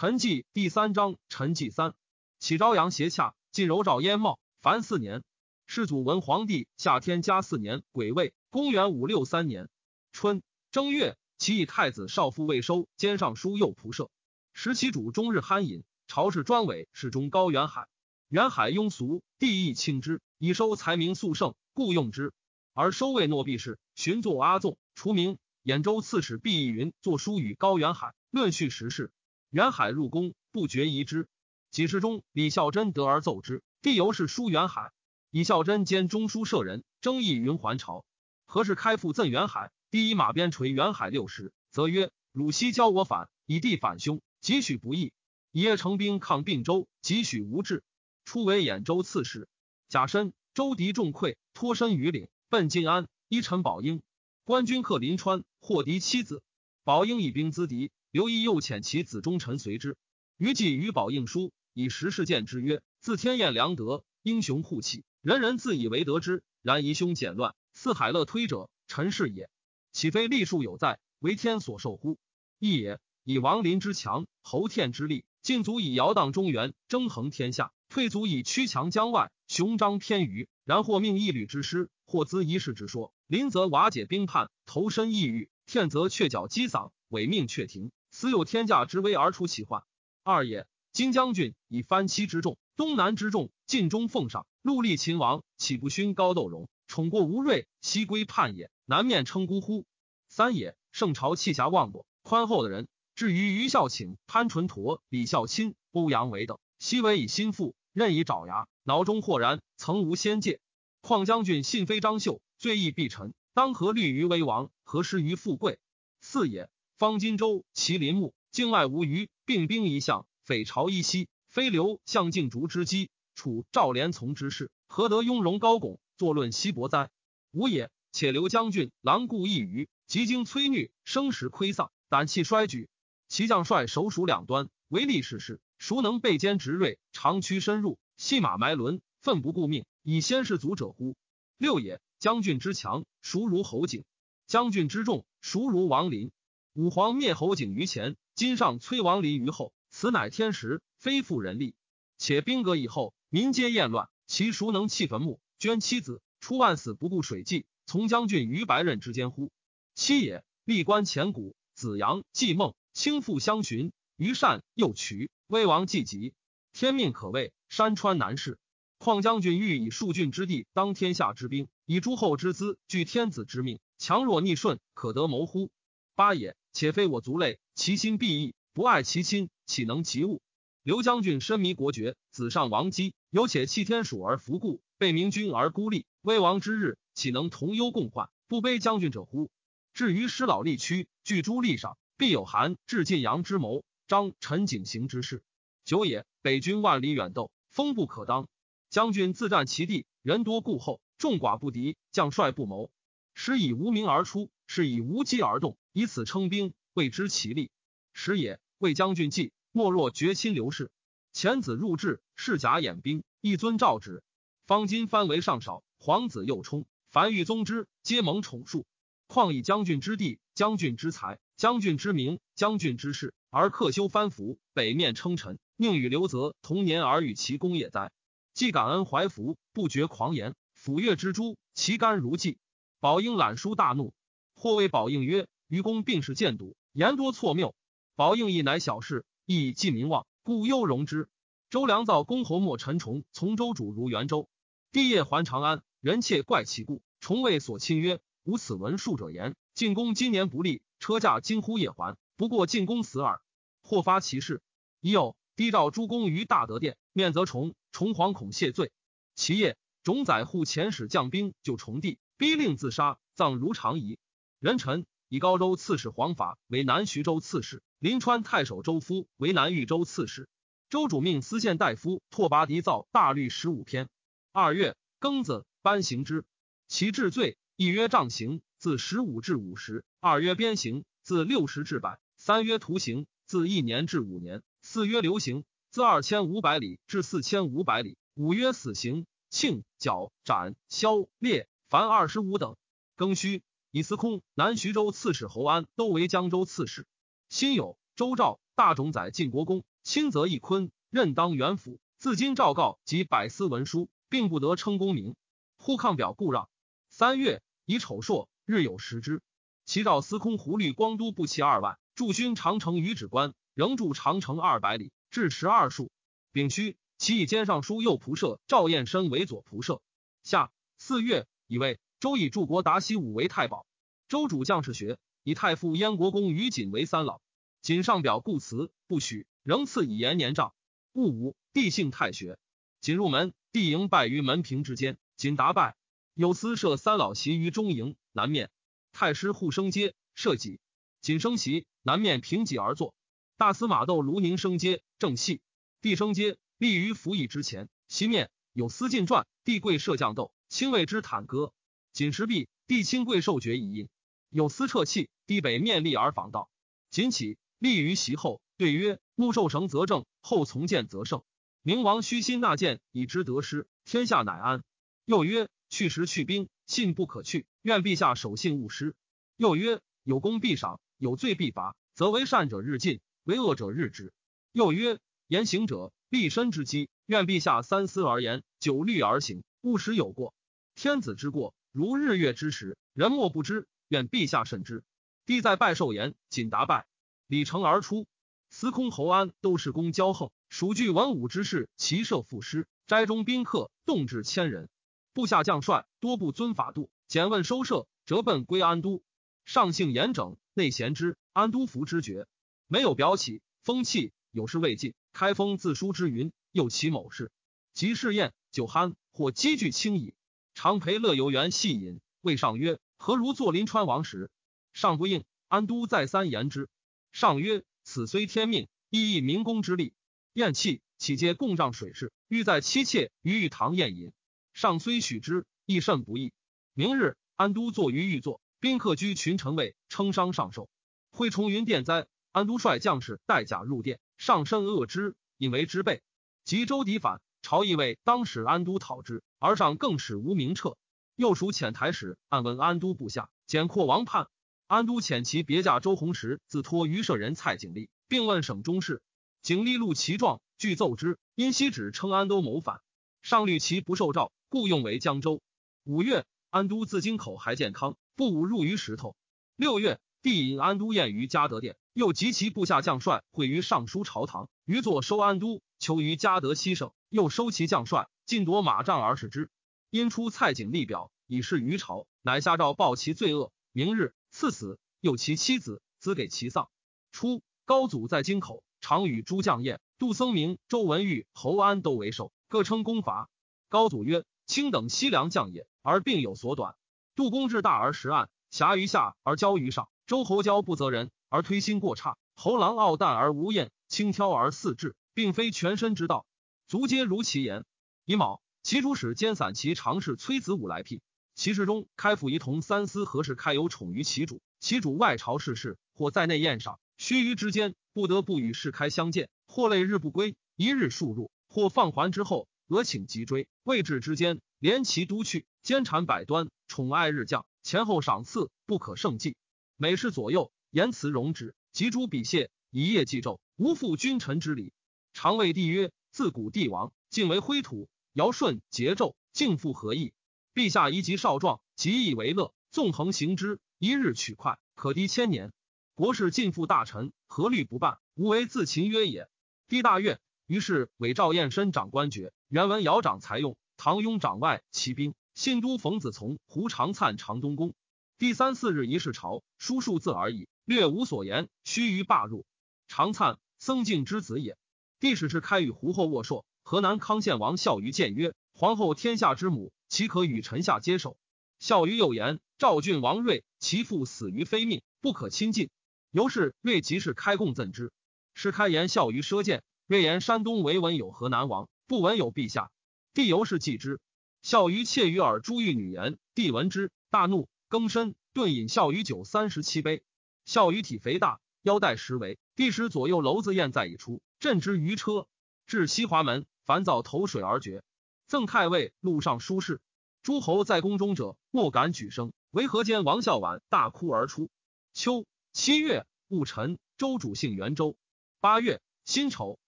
陈纪第三章，陈纪三，启朝阳斜洽，晋柔兆燕茂，凡四年。世祖文皇帝夏天嘉四年癸未，公元五六三年春正月，其以太子少傅未收兼尚书右仆射。时其主终日酣饮，朝事专委侍中高元海。元海庸俗，帝亦轻之，以收才名素盛，故用之。而收为诺弼氏，寻作阿纵，除名。兖州刺史毕义云作书与高元海，论叙时事。元海入宫，不觉疑之。几时中，李孝贞得而奏之，帝由是书元海。李孝贞兼中书舍人，争议云还朝。何事开复赠元海？第一马鞭捶元海六十，则曰：“汝昔教我反，以地反兄，几许不义？一夜成兵抗并州，几许无志？初为兖州刺史，甲申，周敌众溃，脱身于岭，奔晋安。依陈宝英，官军克临川，获敌妻子。宝英以兵资敌。”刘毅又遣其子忠臣随之。余既与宝应书，以时事见之曰：“自天验良德，英雄护气，人人自以为得之。然疑凶简乱，四海乐推者，臣是也。岂非立数有在，为天所受乎？义也。以王林之强，侯天之力，尽足以摇荡中原，争衡天下；退足以屈强江外，雄张天余。然或命一旅之师，或资一事之说。临则瓦解兵叛，投身异域；天则却剿击丧，委命却停。”此有天价之威而出其患。二也，金将军以藩妻之众，东南之众，尽忠奉上，戮立秦王，岂不勋高斗荣，宠过吴瑞，西归叛也？南面称孤乎？三也，圣朝气侠望过，宽厚的人，至于于孝请、潘纯陀、李孝钦、欧阳维等，悉为以心腹，任以爪牙，脑中豁然，曾无先界。况将军信非张绣，罪亦必臣，当何虑于威王？何失于富贵？四也。方荆州，麒麟木，境外无虞，并兵一向，匪朝一夕，非刘向敬竹之机，楚赵连从之事，何得雍容高拱，坐论西伯哉？无也。且刘将军狼顾一隅，即经摧虐，生时亏丧，胆气衰举。其将帅首属两端，唯利是事，孰能背坚执锐，长驱深入，系马埋轮，奋不顾命，以先士卒者乎？六也。将军之强，孰如侯景？将军之众，孰如王林？武皇灭侯景于前，今上崔王离于后，此乃天时，非复人力。且兵革以后，民皆厌乱，其孰能弃坟墓，捐妻子，出万死不顾水计，从将军于白刃之间乎？七也，历官前古，子阳、季孟轻负相寻，于善又渠，威王既极，天命可畏，山川难事。况将军欲以数郡之地当天下之兵，以诸侯之资据天子之命，强弱逆顺，可得谋乎？八也。且非我族类，其心必异，不爱其亲，岂能及物？刘将军深迷国爵，子上王姬，有且弃天属而服故，被明君而孤立，危亡之日，岂能同忧共患，不悲将军者乎？至于师老力屈，据诸力上，必有韩至晋阳之谋，张陈景行之事。久也，北军万里远斗，风不可当。将军自占其地，人多故厚，众寡不敌，将帅不谋。师以无名而出，是以无机而动。以此称兵，谓之其利。时也，魏将军计，莫若绝亲刘氏。遣子入质，是甲掩兵，一尊诏旨。方今藩为上少，皇子又冲，凡欲宗之，皆蒙宠恕。况以将军之地、将军之才、将军之名、将军之事，而克修藩服，北面称臣，宁与刘泽同年而与其功也哉？既感恩怀服，不绝狂言，抚越之诛，其干如祭。宝应览书大怒，或谓宝应曰。愚公病逝，见笃言多错谬。宝应亦乃小事，亦以济民望，故忧容之。周良造公侯莫陈崇从周主如元州，帝业还长安，人妾怪其故。崇谓所亲曰：“无此文述者言，晋公今年不利，车驾惊呼夜还，不过晋公死耳。或发其事。已有低召诸公于大德殿，面则崇，崇惶恐谢罪。其夜，种宰户遣使将兵救崇帝，逼令自杀，葬如常仪。人臣。”以高州刺史黄法为南徐州刺史，临川太守周夫为南豫州刺史。周主命司宪大夫拓跋迪造大律十五篇。二月庚子，颁行之。其治罪，一曰杖刑，自十五至五十；二曰鞭刑，自六十至百；三曰徒刑，自一年至五年；四曰流刑，自二千五百里至四千五百里；五曰死刑，庆、绞、斩、削、裂，凡二十五等。庚戌。以司空南徐州刺史侯安都为江州刺史。辛酉周赵大冢宰晋国公，亲则义坤，任当元辅。自今诏告及百司文书，并不得称功名。忽抗表故让。三月，以丑朔，日有食之。其诏司空胡律光都不齐二万，驻军长城于止关，仍驻长城二百里，至十二数。丙戌，其以兼尚书右仆射赵彦深为左仆射。下四月，以为周以柱国达西武为太保。周主将士学，以太傅燕国公于锦为三老。锦上表故辞，不许，仍赐以延年杖。戊午，帝幸太学。锦入门，帝迎拜于门庭之间。锦答拜，有司设三老席于中营南面。太师护生阶，设己。锦升席，南面平己而坐。大司马窦卢宁升阶，正戏。帝升阶，立于服役之前。西面有司进传，帝贵设将斗，亲为之坦歌。锦时毕，帝亲贵受爵以印。有司撤气，帝北面立而访道。锦起，立于席后，对曰：“穆受绳则正，后从谏则胜。明王虚心纳谏，以知得失，天下乃安。”又曰：“去时去兵，信不可去。愿陛下守信勿失。”又曰：“有功必赏，有罪必罚，则为善者日进，为恶者日止。”又曰：“言行者，立身之基。愿陛下三思而言，九虑而行，勿使有过。天子之过，如日月之时，人莫不知。”愿陛下慎之。帝在拜寿筵，谨答拜，礼成而出。司空侯安都是公骄横，属具文武之士，骑射赋诗，斋中宾客动至千人。部下将帅多不遵法度，简问收摄，折奔归安都。上性严整，内贤之，安都服之绝，没有表起风气，有事未尽，开封自书之云，又其某事。及试宴酒酣，或积聚轻矣。常陪乐游园戏饮，谓上曰。何如坐临川王时？上不应。安都再三言之。上曰：“此虽天命，亦亦民工之力。”宴气，岂皆共仗水事？欲在妻妾于玉堂宴饮。上虽许之，亦甚不易。明日，安都坐于御座，宾客居群臣位，称商上寿。会崇云殿灾，安都率将士带甲入殿，上身恶之，引为之备。及周敌反，朝议为当使安都讨之，而上更使无名彻。又属遣台使，暗问安都部下，简括王叛。安都遣其别驾周弘时，自托于舍人蔡景立，并问省中事。景立录其状，具奏之。因西旨称安都谋反，上虑其不受诏，故用为江州。五月，安都自京口还健康，不武入于石头。六月，帝引安都宴于嘉德殿，又集其部下将帅会于尚书朝堂，于坐收安都，求于嘉德西省，又收其将帅，尽夺马帐而使之。因出蔡景立表以示于朝，乃下诏报其罪恶。明日赐死，又其妻子资给其丧。初，高祖在京口，常与诸将宴。杜僧明、周文玉、侯安都为首，各称功伐。高祖曰：“卿等西凉将也，而并有所短。杜公志大而实暗，侠于下而骄于上。周侯骄不择人而推心过差，侯郎傲淡而无厌，轻佻而肆志，并非全身之道。足皆如其言。乙卯。”其主使兼散骑常侍崔子武来聘。其事中开府仪同三司何事开有宠于其主，其主外朝事事，或在内宴赏，须臾之间不得不与世开相见，或累日不归，一日数入，或放还之后，俄请急追，未至之间，连其都去，兼产百端，宠爱日降，前后赏赐不可胜计。每事左右言辞容止，及诸笔谢，一夜祭昼，无负君臣之礼。常谓帝曰：自古帝王尽为灰土。尧舜桀纣，敬父何意？陛下宜及少壮，极以为乐，纵横行之，一日取快，可敌千年。国事尽付大臣，何虑不办？无为自秦曰也。帝大悦，于是委赵彦深长官爵，原文尧长才用，唐雍长外骑兵，信都冯子从、胡长灿长东宫。第三四日一事朝，书数字而已，略无所言。须臾罢入。长灿，僧敬之子也。帝使是开与胡后握硕。河南康献王孝于谏曰：“皇后天下之母，岂可与臣下接受？”孝于又言：“赵郡王睿，其父死于非命，不可亲近。”由是睿即是开贡赠之。是开言孝于奢见，睿言山东唯闻有河南王，不闻有陛下。帝由是忌之。孝于窃于耳珠玉女言，帝闻之，大怒，更深，顿饮孝于酒三十七杯。孝于体肥大，腰带十围，帝使左右楼子宴在已出，镇之于车，至西华门。烦躁投水而绝。赠太尉，路上书事。诸侯在宫中者，莫敢举声。为何间王孝婉大哭而出。秋七月，戊辰，周主姓元周。八月辛丑，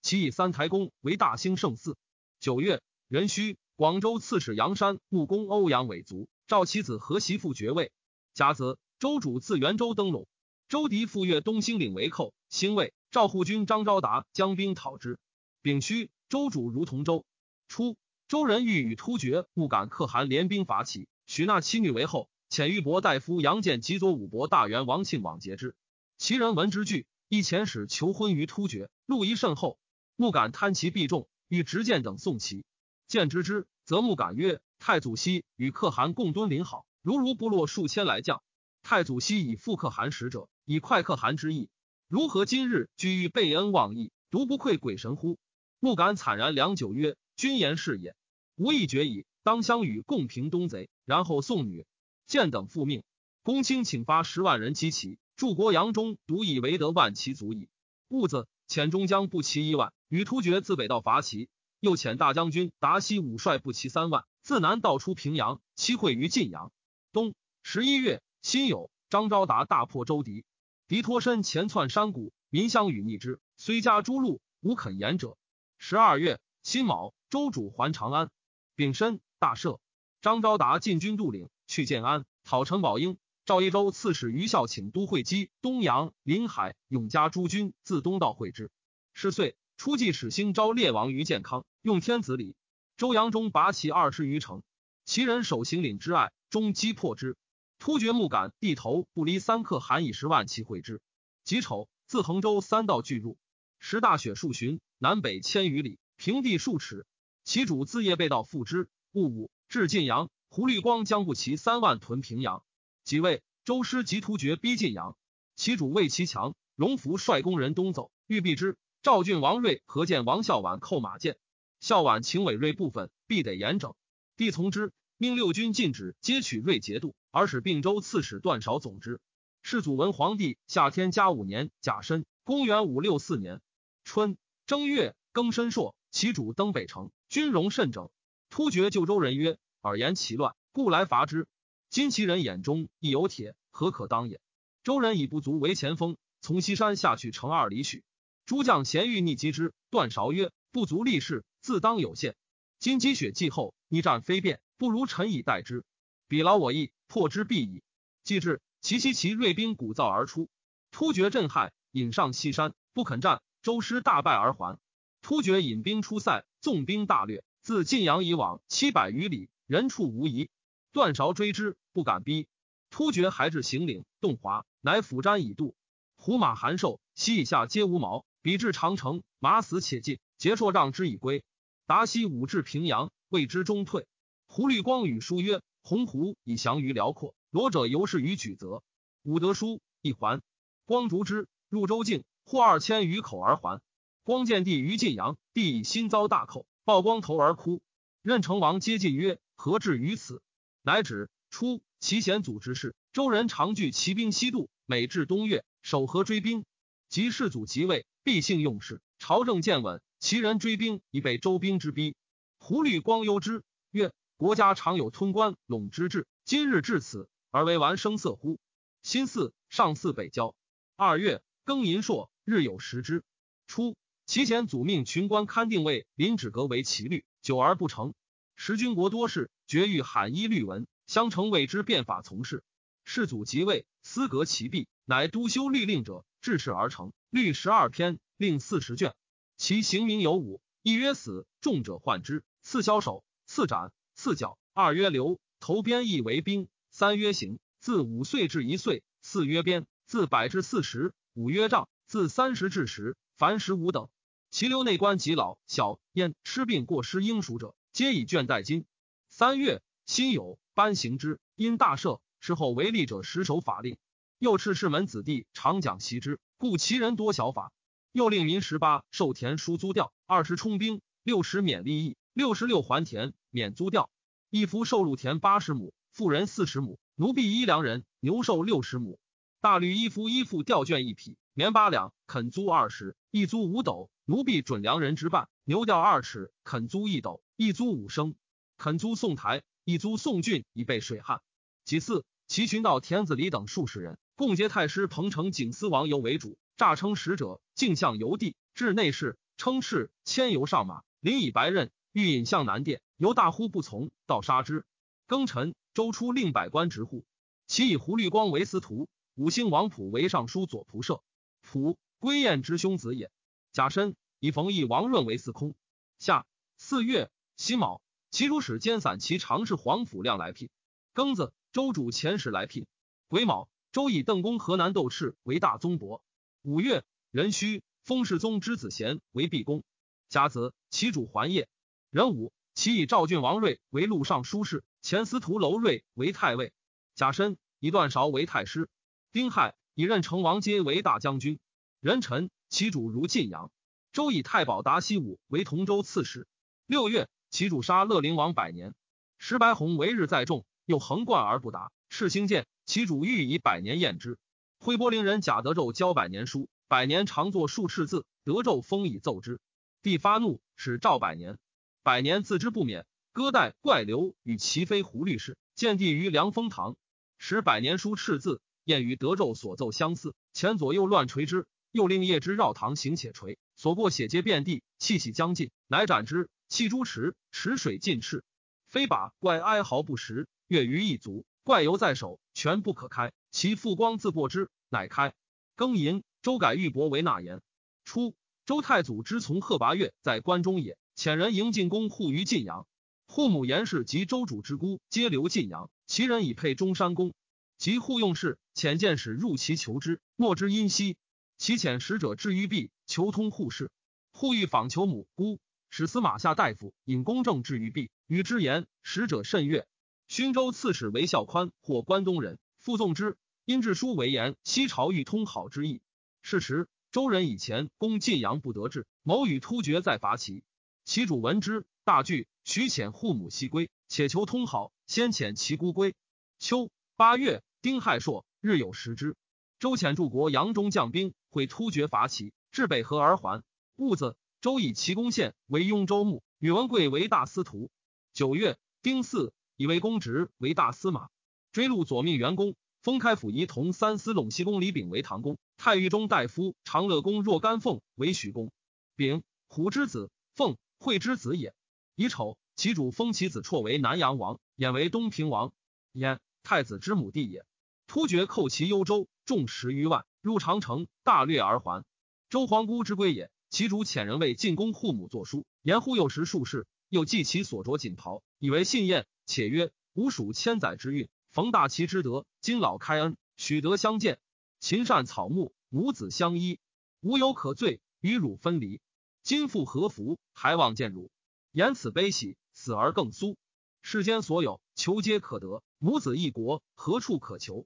其以三台宫为大兴圣寺。九月壬戌，广州刺史杨山穆公欧阳伟族，赵其子和媳妇爵位。甲子，周主自元州登陇。周迪赴越东兴岭为寇，兴魏赵护军张昭达将兵讨之。丙戌，周主如同州。初，周人欲与突厥木敢可汗联兵伐齐，许纳妻女为后。遣玉伯大夫杨建及左武伯大元王庆往结之。其人闻之惧，一遣使求婚于突厥，路仪甚厚。木敢贪其必重，欲执剑等送齐。见之之，则木敢曰：“太祖昔与可汗共敦临好，如如部落数千来将。太祖昔以复可汗使者，以快可汗之意。如何今日居于备恩忘义，独不愧鬼神乎？”不敢惨然良久，曰：“君言是也。吾意决矣，当相与共平东贼，然后送女。”见等复命，公卿请发十万人击齐，助国扬中，独以为得万骑足矣。兀子遣中将不齐一万，与突厥自北道伐齐；又遣大将军达西武帅不齐三万，自南道出平阳，期会于晋阳。冬十一月，辛酉，张昭达大破周敌，敌脱身前窜山谷，民相与逆之，虽加诸路，无肯言者。十二月，辛卯，周主还长安，丙申，大赦。张昭达进军杜岭。去建安，讨陈宝英。赵一州刺史于孝请都会稽、东阳、临海、永嘉诸军自东道会之。是岁，初季始兴昭烈王于建康，用天子礼。周扬中拔其二十余城，其人守行岭之隘，终击破之。突厥木杆地头不离三克，韩以十万骑会之。己丑，自衡州三道俱入，时大雪数旬，南北千余里，平地数尺。其主自夜被盗复之。戊午，至晋阳。胡律光将不齐三万屯平阳，即位，周师及突厥逼晋阳，其主魏其强，荣福率工人东走，欲避之。赵郡王睿何见王孝婉扣马剑，孝婉请委睿部分，必得严整。帝从之，命六军禁止皆取睿节度，而使并州刺史段韶总之。世祖文皇帝夏天嘉五年甲申，公元五六四年春正月庚申朔，其主登北城，军容甚整。突厥救州人曰。耳言其乱，故来伐之。今其人眼中亦有铁，何可当也？周人以不足为前锋，从西山下去，乘二里许。诸将咸欲逆击之，段韶曰：“不足立事，自当有限。今积雪既厚，逆战非便，不如臣以待之。彼劳我意，破之必矣。”既至，其西其锐兵鼓噪而出，突厥震撼，引上西山，不肯战。周师大败而还。突厥引兵出塞，纵兵大掠，自晋阳以往七百余里。人畜无疑，段韶追之，不敢逼。突厥还至行岭，洞华，乃斧瞻以渡。胡马寒瘦，西以下皆无毛。比至长城，马死且尽，结硕让之以归。达西武至平阳，谓之中退。胡律光与书曰：“鸿鹄以降于辽阔，罗者犹是于举泽。”武德书一还，光逐之入周境，获二千余口而还。光见帝于晋阳，帝以心遭大寇，曝光头而哭。任成王接近曰。何至于此？乃止。初，其贤祖之事，周人常聚骑兵西渡，每至冬月，守河追兵。及世祖即位，必幸用事，朝政渐稳。其人追兵已被周兵之逼。胡律光忧之，曰：“国家常有吞关陇之志，今日至此，而为玩声色乎？”新巳，上巳北郊。二月，庚寅朔，日有食之。初，其贤祖命群官勘定位临止阁为其律，久而不成。时军国多事，绝欲罕依律文，相承谓之变法从事。世祖即位，思革其弊，乃督修律令者，治事而成。律十二篇，令四十卷。其刑名有五：一曰死，重者患之；次枭首，次斩，次绞；二曰流，头鞭役为兵；三曰刑，自五岁至一岁；四曰鞭，自百至四十；五曰杖，自三十至十。凡十五等。其留内官及老小焉吃病过失应赎者。皆以卷代金。三月，辛酉，颁行之。因大赦，事后为吏者实守法令。又敕士门子弟常讲习之，故其人多小法。又令民十八受田书租调，二十充兵，六十免利益，六十六还田免租调。一夫受禄田八十亩，妇人四十亩，奴婢一良人，牛兽六十亩。大律一夫一妇调卷一匹，棉八两，肯租二十，一租五斗。奴婢准良人之半，牛调二尺，肯租一斗。一租五升，肯租宋台；一租宋郡，以备水旱。其次，齐群道田子里等数十人，共结太师彭城景思王游为主，诈称使者，径向游地，至内侍，称敕，牵游上马，临以白刃，欲引向南殿，由大呼不从，盗杀之。庚辰，周初令百官执户，其以胡律光为司徒，五星王普为尚书左仆射。普，归燕之兄子也。甲申，以冯异、王润为司空。夏四月辛卯，其主使兼散骑常侍黄甫亮来聘。庚子，周主遣使来聘。癸卯。周以邓公河南窦氏为大宗伯。五月，壬戌，封世宗之子贤为毕公。甲子，其主还业。壬午，其以赵郡王睿为录尚书事，前司徒楼睿为太尉。甲申，以段韶为太师。丁亥，以任成王阶为大将军。壬辰，其主如晋阳。周以太保达西武为同州刺史。六月，其主杀乐陵王百年。石白鸿为日在众，又横贯而不达。赤星剑。其主欲以百年验之。徽波陵人贾德胄教百年书，百年常作数赤字，德胄封以奏之。帝发怒，使召百年。百年自知不免，割带怪流与齐妃胡律师，见帝于凉风堂，使百年书赤字，燕与德胄所奏相似，前左右乱锤之，又令叶之绕堂行且锤，所过血皆遍地，气息将尽，乃斩之。弃诸池，池水尽赤。非把怪哀嚎不食，月于一足。怪犹在手，全不可开。其复光自破之，乃开。庚寅，周改玉帛为纳言。初，周太祖之从贺拔岳在关中也，遣人迎进宫护于晋阳。护母严氏及周主之姑皆留晋阳，其人以配中山公。及护用事，遣见使入其求之，莫之因兮。其遣使者至于壁，求通护事。护欲访求母姑，使司马下大夫引公正至于壁，与之言。使者甚悦。勋州刺史韦孝宽或关东人，复纵之。因致书为言，西朝欲通好之意。是时，周人以前攻晋阳不得志，谋与突厥再伐齐。其主闻之，大惧，许遣护母西归，且求通好。先遣其姑归。秋八月，丁亥朔，日有食之。周遣柱国杨中将兵会突厥伐齐，至北河而还。戊子，周以齐公献为雍州牧，宇文贵为大司徒。九月，丁巳。以为公职为大司马，追录左命元公，封开府仪同三司陇西公李炳为唐公，太尉中大夫长乐公若干凤为许公。丙，虎之子，凤惠之子也。乙丑，其主封其子绰为南阳王，衍为东平王。衍，太子之母弟也。突厥寇其幽州，众十余万，入长城，大略而还。周皇姑之归也。其主遣人为进宫护母作书，言护幼时数事，又记其所着锦袍，以为信验。且曰：“吾属千载之运，逢大齐之德，今老开恩，许得相见。秦善草木，母子相依，无有可罪，与汝分离。今复何福？还望见汝。言此悲喜，死而更苏。世间所有，求皆可得。母子一国，何处可求？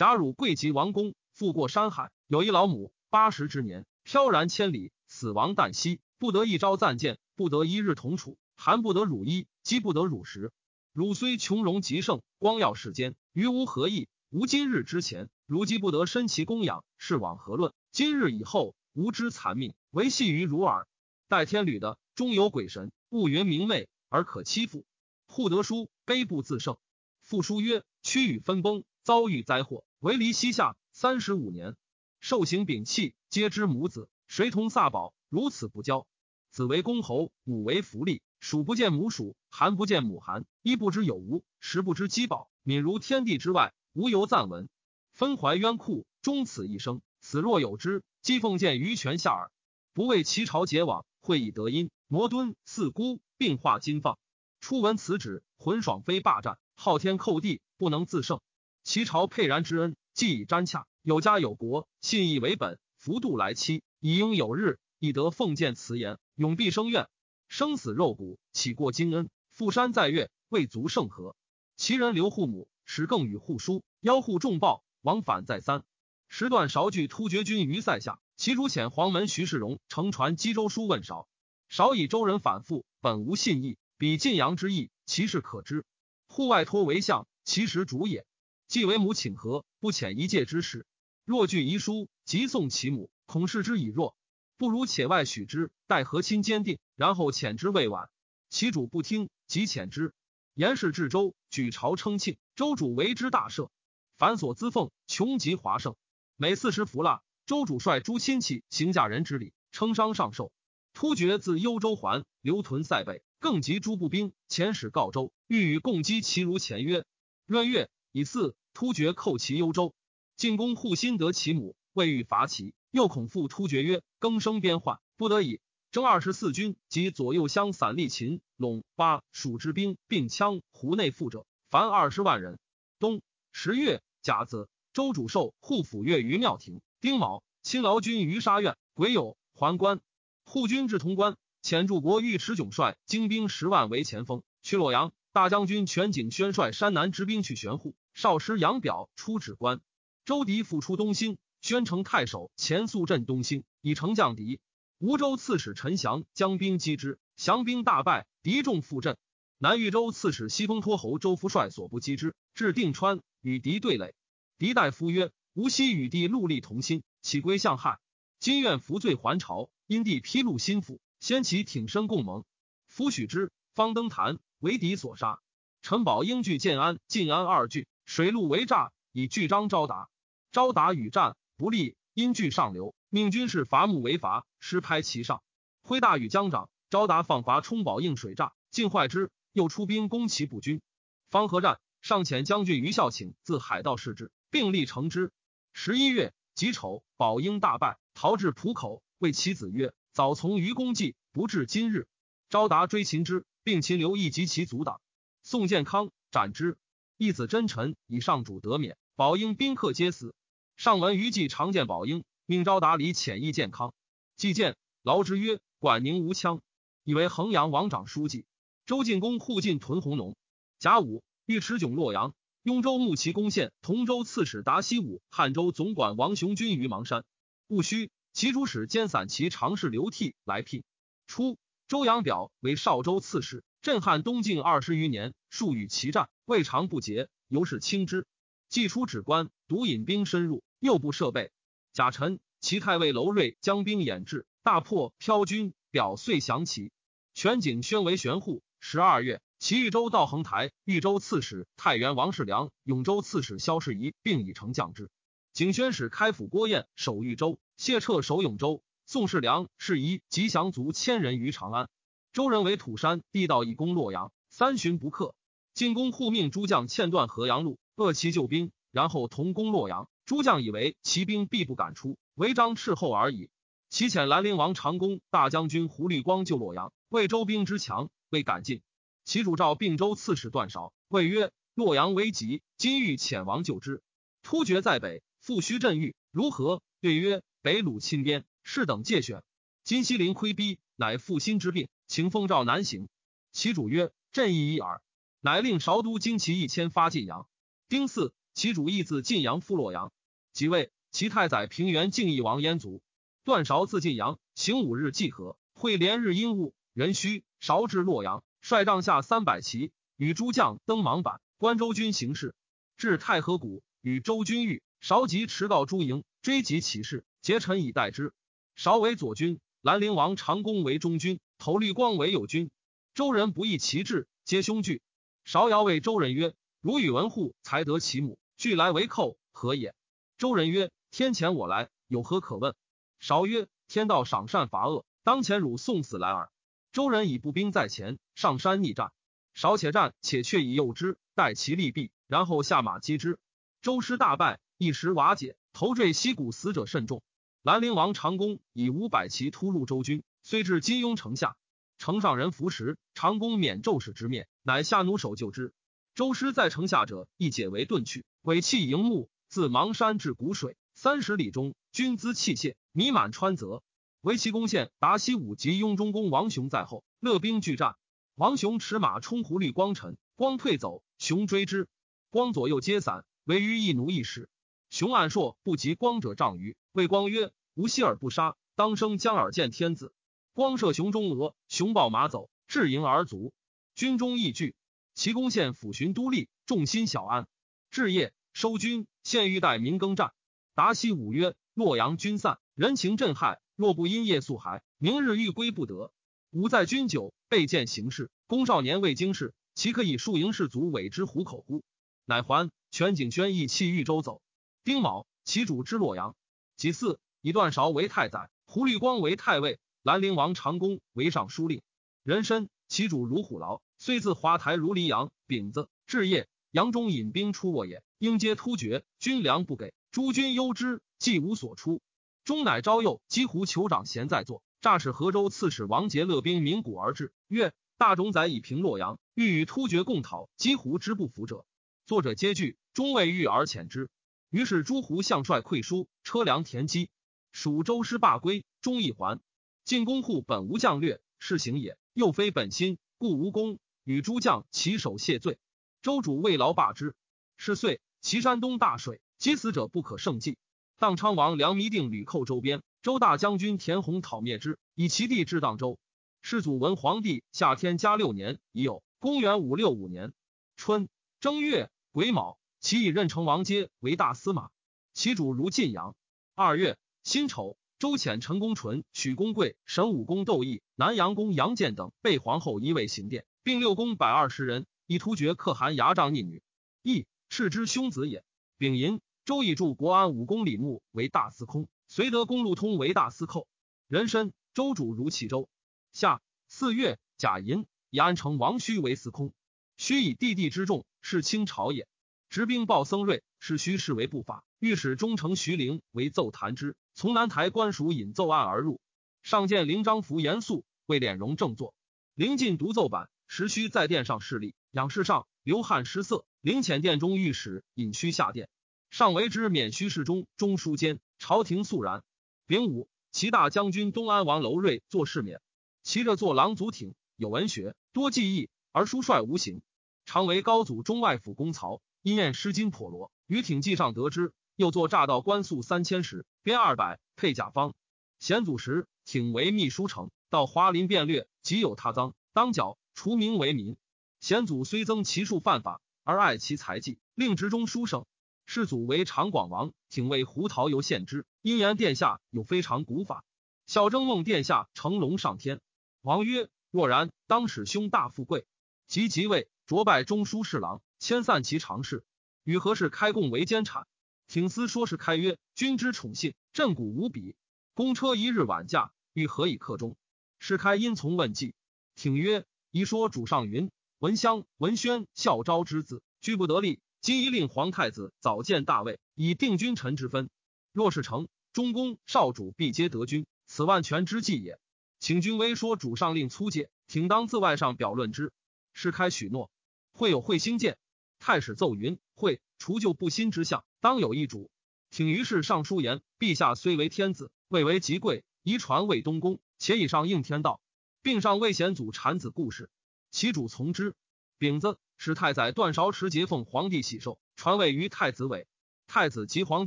假汝贵极王公，富过山海，有一老母，八十之年，飘然千里，死亡旦夕，不得一朝暂见，不得一日同处，寒不得汝衣，饥不得汝食。”汝虽穷荣极盛，光耀世间，于吾何益？吾今日之前，汝既不得身其供养，是往何论？今日以后，吾之残命，唯系于汝耳。待天履的，终有鬼神，物云明媚而可欺负。护德书，悲不自胜。复书曰：屈与分崩，遭遇灾祸，为离西夏三十五年，受刑摒弃，皆知母子，谁同萨宝？如此不交，子为公侯，母为福利。鼠不见母鼠，寒不见母寒，衣不知有无，食不知饥饱，敏如天地之外，无由暂闻。分怀冤酷，终此一生。此若有之，讥奉见于泉下耳。不为齐朝结网，会以德音。摩敦四孤，并化金放。初闻此旨，浑爽非霸占，昊天叩地，不能自胜。齐朝沛然之恩，既已瞻洽，有家有国，信义为本，福度来期，以应有日，以得奉见辞言，永必生愿。生死肉骨，岂过金恩？富山在月，未足圣和。其人留护母，使更与护书，邀护重报，往返再三。时段韶拒突厥军于塞下，其主遣黄门徐世荣乘船击州书问韶。韶以周人反复，本无信义，比晋阳之意，其事可知。户外托为相，其实主也。既为母请和，不遣一介之事。若据遗书，即送其母，恐视之以弱。不如且外许之，待和亲坚定，然后遣之未晚。其主不听，即遣之。严氏至周，举朝称庆，周主为之大赦，凡所资奉，穷极华盛。每四十服腊，周主率诸亲戚行嫁人之礼，称商上寿。突厥自幽州还，留屯塞北，更集诸部兵遣使告周，欲与共击其如前曰：闰月以巳，突厥寇其幽州，进攻护心得其母，未欲伐齐，又恐复突厥曰：更生边患，不得已。征二十四军及左右乡散吏秦陇巴蜀之兵，并羌胡内附者，凡二十万人。冬十月甲子，周主寿护府乐于庙庭。丁卯，亲劳军于沙苑。癸酉，还关。护军至潼关，遣柱国尉迟迥率精兵十万为前锋，去洛阳。大将军全景宣率山南之兵去玄户。少师杨表出止关。周迪复出东兴，宣城太守前肃镇东兴，以城降敌。吴州刺史陈祥将兵击之，降兵大败，敌众复阵。南豫州刺史西风托侯周夫帅所部击之，至定川，与敌对垒。敌大夫曰：“吾昔与帝戮力同心，岂归向汉？今愿服罪还朝。因帝披露心腹，先其挺身共盟。夫许之，方登坛，为敌所杀。陈宝英据建安、晋安二郡，水陆为诈，以巨张招达。昭达与战不利，因据上流，命军士伐木为伐，师拍其上。挥大与将长，昭达放伐冲宝应水诈，尽坏之。”又出兵攻其不军，方河战上遣将军于孝请自海盗视之，并立成之。十一月己丑，宝应大败，逃至浦口，谓其子曰：“早从于公计，不至今日。”昭达追擒之，并擒刘义及其阻挡。宋建康斩之。义子真臣以上主得免，宝应宾客皆死。上闻于季常见宝应，命昭达礼遣意健康。季见劳之曰：“管宁无枪，以为衡阳王长书记。”周进公护晋屯红农，甲午，尉迟迥洛阳，雍州牧骑攻陷同州刺史达西武，汉州总管王雄军于邙山。戊戌，其主使兼散骑常侍刘悌来聘。初，周阳表为少州刺史，镇汉东晋二十余年，数与其战，未尝不捷，由是轻之。既出止关，独引兵深入，又不设备。贾臣，齐太尉楼瑞将兵掩至，大破飘军，表遂降齐。全景宣为玄户。十二月，齐豫州到衡台，豫州刺史太原王世良、永州刺史萧世仪并以成降之。景宣使开府郭彦守豫州，谢彻守永州。宋世良、是一吉祥卒千人于长安。周人为土山地道以攻洛阳，三旬不克。进攻护命诸将欠断河阳路，扼其救兵，然后同攻洛阳。诸将以为骑兵必不敢出，违章斥候而已。其遣兰陵王长公大将军胡律光救洛阳，为周兵之强。未赶尽，其主召并州刺史段韶，谓曰：“洛阳危急，今欲遣王救之。突厥在北，复须镇御，如何？”对曰：“北虏侵边，士等借选。今西陵窥逼，乃复心之病，请奉诏南行。”其主曰：“朕意已耳。”乃令韶都精骑一千发晋阳。丁巳，其主意自晋阳赴洛阳。即位，其太宰平原敬义王燕族。段韶自晋阳行五日，济河，会连日阴雾。壬戌，韶至洛阳，率帐下三百骑，与诸将登芒坂，关周军行事。至太和谷，与周军遇，韶即驰到诸营，追及骑士，结臣以待之。韶为左军，兰陵王长公为中军，头绿光为右军。周人不义其志，皆凶惧。韶遥谓周人曰：“汝与文护才得其母，俱来为寇，何也？”周人曰：“天遣我来，有何可问？”韶曰：“天道赏善罚恶，当前汝送死来耳。”周人以步兵在前，上山逆战，韶且战，且却以诱之，待其利弊，然后下马击之。周师大败，一时瓦解，头坠溪谷，死者甚众。兰陵王长公以五百骑突入周军，虽至金庸城下，城上人扶持，长公免骤士之面，乃下弩手救之。周师在城下者，亦解为遁去。尾弃营木，自邙山至谷水三十里中，军资器械弥满川泽。为其攻陷达西武及雍中公王雄在后，勒兵拒战。王雄持马冲胡律光臣，光退走，雄追之，光左右皆散，唯余一奴一使。雄暗硕不及光者丈余，谓光曰：“吾息而不杀，当生将尔见天子。”光射雄中额，雄抱马走，至营而卒。军中亦惧。其攻陷抚巡都吏，众心小安。至夜，收军，献欲待民更战。达西武曰：“洛阳军散，人情震撼。”若不因夜宿还，明日欲归不得。吾在军酒，备见形势。公少年未经事，岂可以数营士卒委之虎口乎？乃还。全景轩亦弃豫州走。丁卯，其主之洛阳。其四，以段韶为太宰，胡律光为太尉，兰陵王长公为尚书令。人参，其主如虎牢，虽自华台如黎阳。丙子，至夜，杨中引兵出沃也，应皆突厥，军粮不给，诸军忧之，既无所出。终乃招诱击胡酋长贤在座，诈使河州刺史王杰勒兵鸣鼓而至，曰：“大冢宰以平洛阳，欲与突厥共讨，击胡之不服者。”作者皆惧，终未遇而遣之。于是诸胡相率溃书，车粮田积。蜀州师罢归，终一还。进攻户本无将略，是行也，又非本心，故无功。与诸将齐首谢罪。周主未劳罢之。是岁，齐山东大水，击死者不可胜计。荡昌王梁弥定吕寇周边，周大将军田弘讨灭之，以其地至荡州。世祖文皇帝夏天嘉六年已有。公元五六五年春正月癸卯，其以任城王阶为大司马，其主如晋阳。二月辛丑。周遣陈公纯、许公贵、神武公窦毅、南阳公杨建等被皇后一位行殿，并六公百二十人，以突厥可汗牙帐逆女。毅是之兄子也。丙寅，周以助国安武公李牧为大司空，绥德公路通为大司寇。人参，周主如齐州。夏四月甲寅，以安城王须为司空。须以弟弟之众，是清朝也。执兵报僧瑞，是须视为不法。御史中丞徐陵为奏弹之，从南台官署引奏案而入，上见灵章服严肃，为敛容正坐。陵进独奏板，时须在殿上侍立，仰视上，流汗失色。灵遣殿中御史引须下殿，上为之免虚侍中、中书监。朝廷肃然。丙午，齐大将军东安王楼瑞作事免，骑着坐狼足挺，有文学，多技艺，而书率无形，常为高祖中外府公曹，因验诗经颇罗，于挺记上得知。又作诈道官粟三千石，编二百，配甲方。显祖时，挺为秘书丞，到华林变略，即有他赃，当缴，除名为民。显祖虽增其数犯法，而爱其才技，令职中书省。世祖为长广王，挺为胡桃游献之。因言殿下有非常古法，孝征梦殿下乘龙上天。王曰：若然，当使兄大富贵。即即位，擢拜中书侍郎，迁散其常侍，与何氏开贡为监产。挺思说是开曰：“君之宠信，震古无比。公车一日晚驾，欲何以克中？”是开因从问计。挺曰：“宜说主上云，文襄、文宣、孝昭之子，居不得力。今宜令皇太子早见大位，以定君臣之分。若是成，中公、少主必皆得君，此万全之计也。请君微说主上令粗戒，挺当自外上表论之。”是开许诺。会有会兴见。太史奏云：“会除旧不新之相。”当有一主，挺于是上书言：陛下虽为天子，未为极贵，遗传魏东宫，且以上应天道，并上魏显祖产子故事，其主从之。丙子，使太宰段韶持节奉皇帝喜寿，传位于太子尾。太子及皇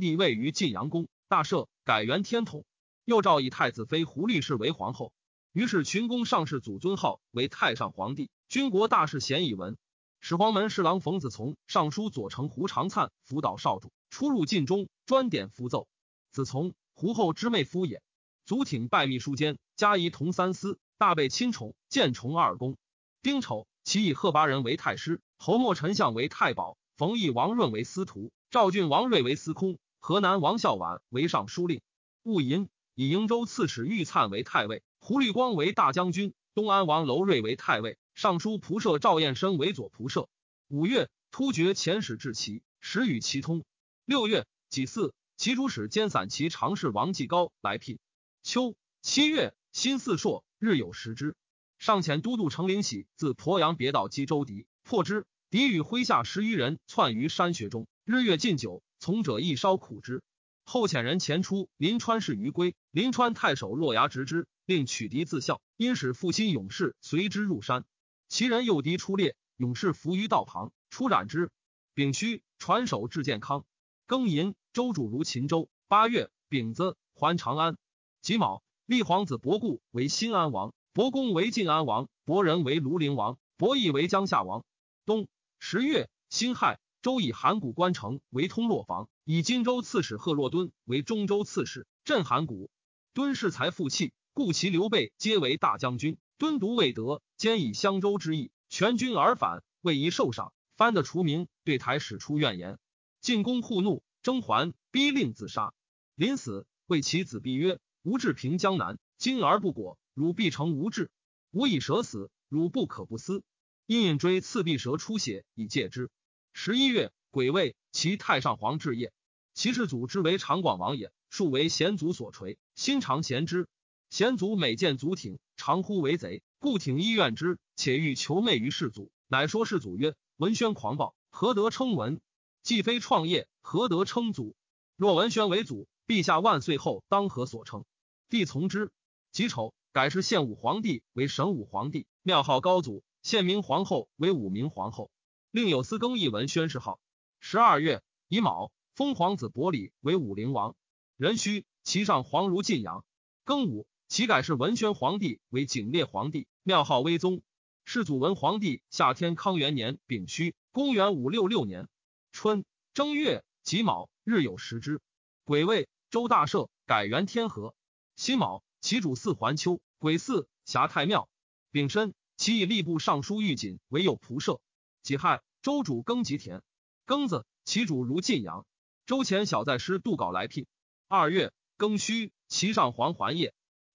帝位于晋阳宫，大赦，改元天统。又诏以太子妃胡律氏为皇后。于是群公上世祖尊号为太上皇帝。军国大事咸以闻。始皇门侍郎冯子从尚书左丞胡长灿辅导少主。出入晋中，专点符奏。子从胡后之妹夫也。祖挺拜秘书监，加仪同三司，大被亲宠，见崇二公。丁丑，其以贺拔人为太师，侯莫丞相为太保，冯异、王润为司徒，赵郡王睿为司空，河南王孝婉为尚书令。戊寅，以瀛州刺史玉灿为太尉，胡律光为大将军，东安王楼睿为太尉，尚书仆射赵彦生为左仆射。五月，突厥遣使至齐，时与齐通。六月己巳，齐主使兼散骑常侍王继高来聘。秋七月，辛巳朔，日有食之。上遣都督程灵喜自鄱阳别道击周敌，破之。敌与麾下十余人窜于山穴中，日月近久，从者亦稍苦之。后遣人前出临川市于归，临川太守洛牙直之，令取敌自效。因使父亲勇士随之入山，其人诱敌出列，勇士伏于道旁，出斩之。丙戌，传首至健康。庚寅，周主如秦州。八月，丙子，还长安。己卯，立皇子伯固为新安王，伯公为晋安王，伯仁为庐陵王，伯益为江夏王。冬十月，辛亥，周以函谷关城为通络防，以荆州刺史贺若敦为中州刺史，镇函谷。敦恃才负气，故其刘备皆为大将军。敦独未得，兼以襄州之意，全军而返，未宜受赏，藩的除名，对台使出怨言。进攻护怒，征还，逼令自杀。临死，谓其子必曰：“吾志平江南，今而不果，汝必成无志。吾以蛇死，汝不可不思。”因引追刺壁蛇出血以戒之。十一月，癸未，其太上皇至夜。其世祖之为长广王也，数为贤族所垂，心常贤之。贤族每见族挺，常呼为贼，故挺医怨之，且欲求媚于世祖。乃说世祖曰：“文宣狂暴，何得称文？既非创业，何得称祖？若文宣为祖，陛下万岁后当何所称？”帝从之。己丑，改是献武皇帝为神武皇帝，庙号高祖；献明皇后为武明皇后。另有司更一文宣谥号。十二月乙卯。封皇子伯礼为武陵王，壬戌，其上皇如晋阳。庚午，其改是文宣皇帝为景烈皇帝，庙号威宗。世祖文皇帝夏天康元年丙戌，公元五六六年春正月己卯，日有食之。癸未，周大赦，改元天和。辛卯，其主祀环丘。癸巳，辖太庙。丙申，其以吏部尚书御锦为有仆射。己亥，周主耕吉田。庚子，其主如晋阳。周前小在师杜稿来聘。二月庚戌，其上皇还业。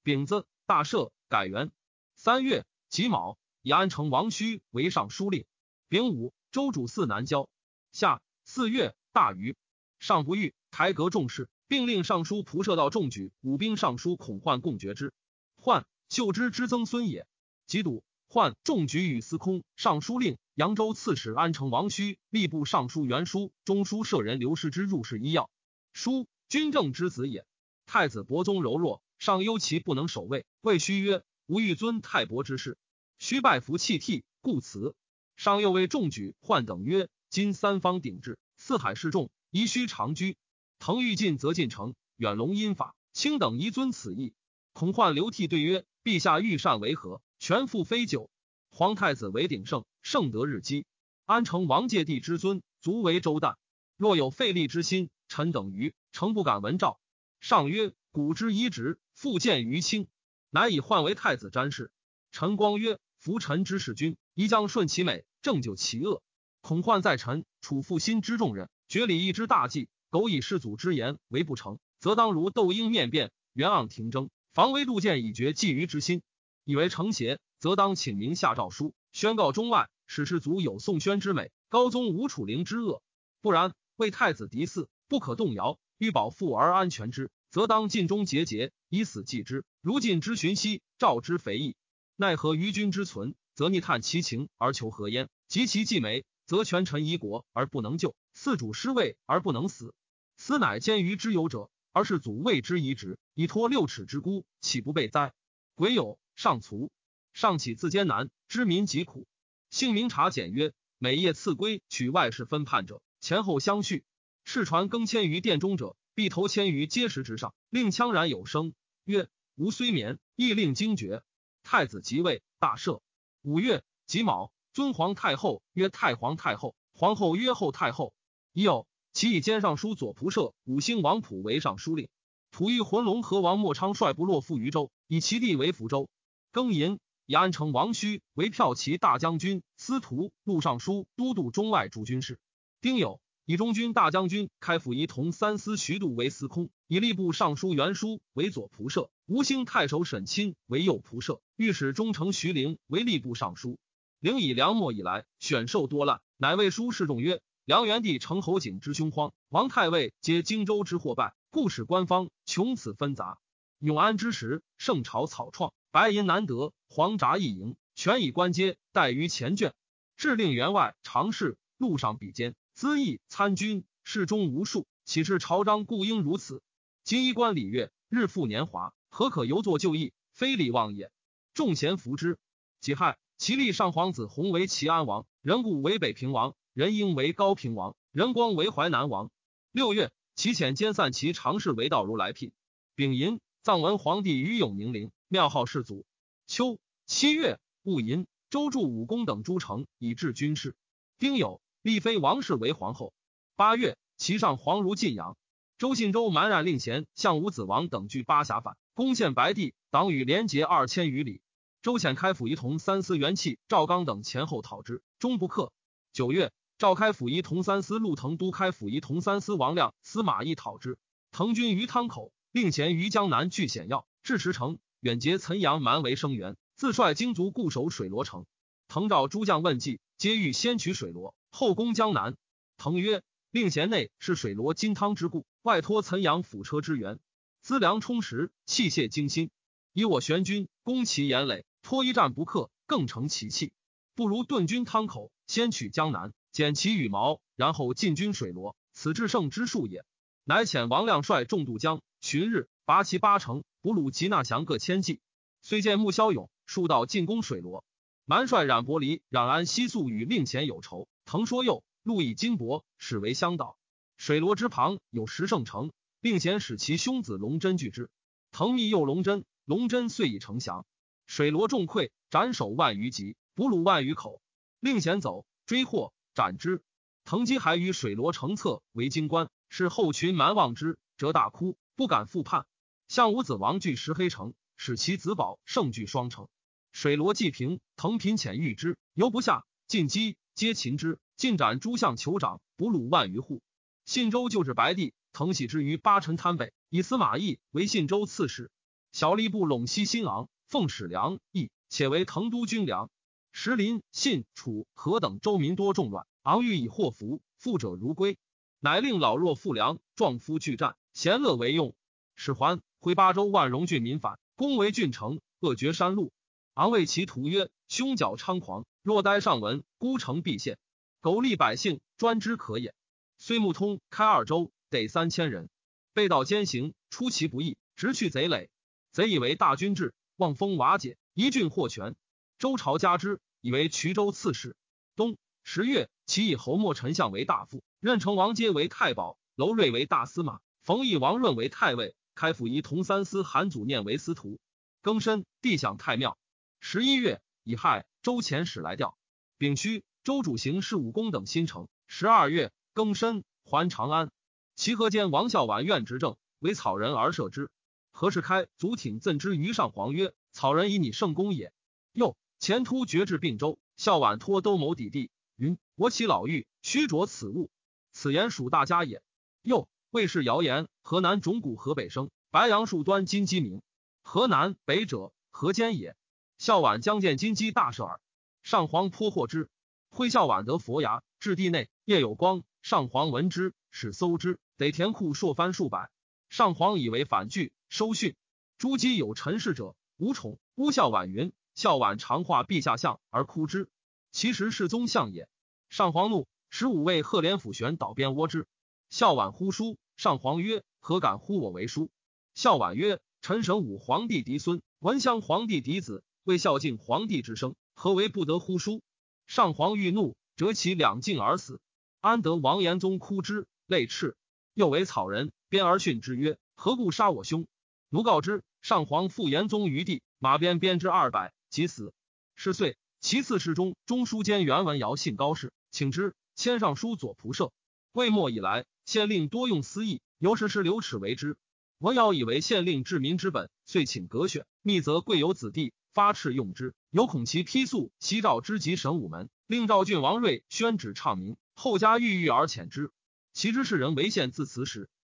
丙子，大赦，改元。三月己卯，以安城王须为尚书令。丙午，周主祀南郊。夏四月大余，上不遇，台阁重事，并令尚书仆射道中举武兵尚书孔焕共决之。焕，秀之之曾孙也。己笃，焕中举与司空、尚书令。扬州刺史安城王须，吏部尚书袁书、中书舍人刘师之入仕医药。书军政之子也。太子伯宗柔弱，上忧其不能守卫，谓虚曰：“吾欲尊太伯之事。”须拜服弃替，故辞。上又谓众举患等曰：“今三方鼎峙，四海示众，宜须长居。腾欲进则进城，远龙阴法，卿等宜遵此意。”恐患流涕对曰：“陛下欲善为何？全复非酒。”皇太子为鼎盛，盛德日积。安城王介帝之尊，足为周旦。若有废立之心，臣等愚，诚不敢闻诏。上曰：“古之遗直，复见于卿。”乃以换为太子詹事。陈光曰：“夫臣之事君，宜将顺其美，正就其恶。恐患在臣，处负心之重任，绝礼义之大计，苟以世祖之言为不成，则当如窦婴面变，袁盎廷争，防微杜渐，以绝觊觎之心，以为成邪。”则当请明下诏书，宣告中外，使士卒有宋宣之美，高宗无楚灵之恶。不然，为太子嫡嗣，不可动摇。欲保父而安全之，则当尽忠节节，以死继之。如晋之荀息，赵之肥义，奈何于君之存，则逆探其情而求何焉？及其既没，则权臣疑国而不能救，四主失位而不能死。此乃奸于之有者，而是祖谓之遗职，以托六尺之孤，岂不被哉？癸有，上卒。上起自艰难，知民疾苦。姓名查简曰：每夜赐归，取外事分判者，前后相续。赤传更迁于殿中者，必头迁于阶石之上，令羌然有声。曰：吾虽眠，亦令惊厥。太子即位，大赦。五月己卯，尊皇太后曰太皇太后，皇后曰后太后。已有其以兼尚书左仆射五星王溥为尚书令。溥欲浑龙和王莫昌率部落赴于州，以其地为福州。庚寅。以安城王须为骠骑大将军、司徒、录尚书、都督中外诸军事。丁酉，以中军大将军开府仪同三司徐度为司空，以吏部尚书袁书为左仆射，吴兴太守沈钦为右仆射，御史中丞徐陵为吏部尚书。陵以梁末以来选授多滥，乃谓书示众曰：“梁元帝成侯景之凶荒，王太尉皆荆州之祸败，故使官方穷此纷杂。永安之时，圣朝草创。”白银难得，黄札易盈，权以官阶，待于前卷。制令员外常侍，路上比肩，资义参军，侍中无数。岂是朝章故应如此？今衣冠礼乐，日复年华，何可犹作旧义？非礼忘也。众贤服之。己亥，其立上皇子弘为齐安王，仁固为北平王，仁英为高平王，仁光为淮南王。六月，其遣兼散其常侍为道如来聘。丙寅，藏文皇帝于永宁陵。庙号世祖。秋七月戊寅，周助武功等诸城，以治军事。丁酉，立妃王氏为皇后。八月，其上皇如晋阳。周信周蛮冉令贤向武子王等据巴峡反，攻陷白帝，党羽连结二千余里。周遣开府仪同三司元气赵刚等前后讨之，终不克。九月，召开府仪同三司陆腾都开府仪同三司王亮、司马懿讨之，腾军于汤口，令贤于江南据险要，至池城，远结岑阳蛮为声援，自率精卒固守水罗城。腾召诸将问计，皆欲先取水罗，后攻江南。滕曰：令贤内是水罗金汤之故，外托岑阳府车之援，资粮充实，器械精心。以我玄军攻其岩垒，托一战不克，更成其气。不如顿军汤口，先取江南，减其羽毛，然后进军水罗。此至胜之术也。乃遣王亮率众渡江，旬日拔其八城，俘虏吉纳降各千骑。虽见穆骁勇，数道进攻水罗。蛮帅冉伯离、冉安悉素与令前有仇。腾说右，路以金帛，使为相导。水罗之旁有石圣城，并贤使其兄子龙真拒之。腾密诱龙真，龙真遂以成降。水罗众溃，斩首万余级，俘虏万余口。令贤走，追获，斩之。腾基还于水罗城侧为京官，是后群蛮望之，折大哭，不敢复叛。项武子王据石黑城，使其子宝胜据双城。水罗既平，腾频遣御之，犹不下。进击，皆擒之。尽斩诸相酋长，俘虏万余户。信州旧治白帝，腾喜之于八臣贪北，以司马懿为信州刺史。小吏部陇西新昂，奉使梁义，且为腾都军粮。石林、信、楚、河等州民多众乱。昂欲以祸福，富者如归，乃令老弱妇良、壮夫拒战，贤乐为用。使还回巴州万荣郡民反，攻为郡城，扼绝山路。昂为其徒曰：“凶狡猖狂，若待上闻，孤城必陷。苟利百姓，专之可也。”虽穆通开二州，得三千人，被盗兼行，出其不意，直去贼垒。贼以为大军至，望风瓦解，一郡获全。周朝加之，以为衢州刺史。冬十月。其以侯莫丞相为大夫，任城王阶为太保，楼瑞为大司马，冯异王润为太尉，开府仪同三司韩祖念为司徒。庚申，地享太庙。十一月，乙亥，周遣使来调。丙戌，周主行事武功等新城。十二月，庚申，还长安。齐河间王孝婉愿执政，为草人而设之。何世开足挺赠之于上皇曰：“草人以你圣功也。”又前突绝至并州，孝婉托兜谋抵地。云：我起老妪，须着此物。此言属大家也。又魏氏谣言：河南种谷，河北生白杨树端金鸡鸣。河南北者，河间也。孝婉将见金鸡大赦耳。上皇颇获之。会孝婉得佛牙，至地内，夜有光。上皇闻之，使搜之，得田库数番数百。上皇以为反拒，收训。诸姬有陈氏者，无宠。诬孝婉云：孝婉常画陛下像而哭之。其实是宗相也。上皇怒，十五位赫连府玄导鞭窝之。孝婉呼书，上皇曰：“何敢呼我为书？”孝婉曰：“臣神武皇帝嫡孙，闻襄皇帝嫡子，为孝敬皇帝之生，何为不得乎书？”上皇欲怒，折其两颈而死。安得王延宗哭之，泪赤。又为草人，鞭而训之曰：“何故杀我兄？”奴告之，上皇复延宗于地，马鞭鞭之二百，即死。是岁。其次侍中中书监袁文尧信高氏，请之迁尚书左仆射。魏末以来，县令多用私议，由时时刘齿为之。文尧以为县令治民之本，遂请阁选，密则贵有子弟，发敕用之。有恐其批诉西赵之及神武门，令赵郡王睿宣旨唱名，后加郁郁而遣之。其知是人为县自辞时，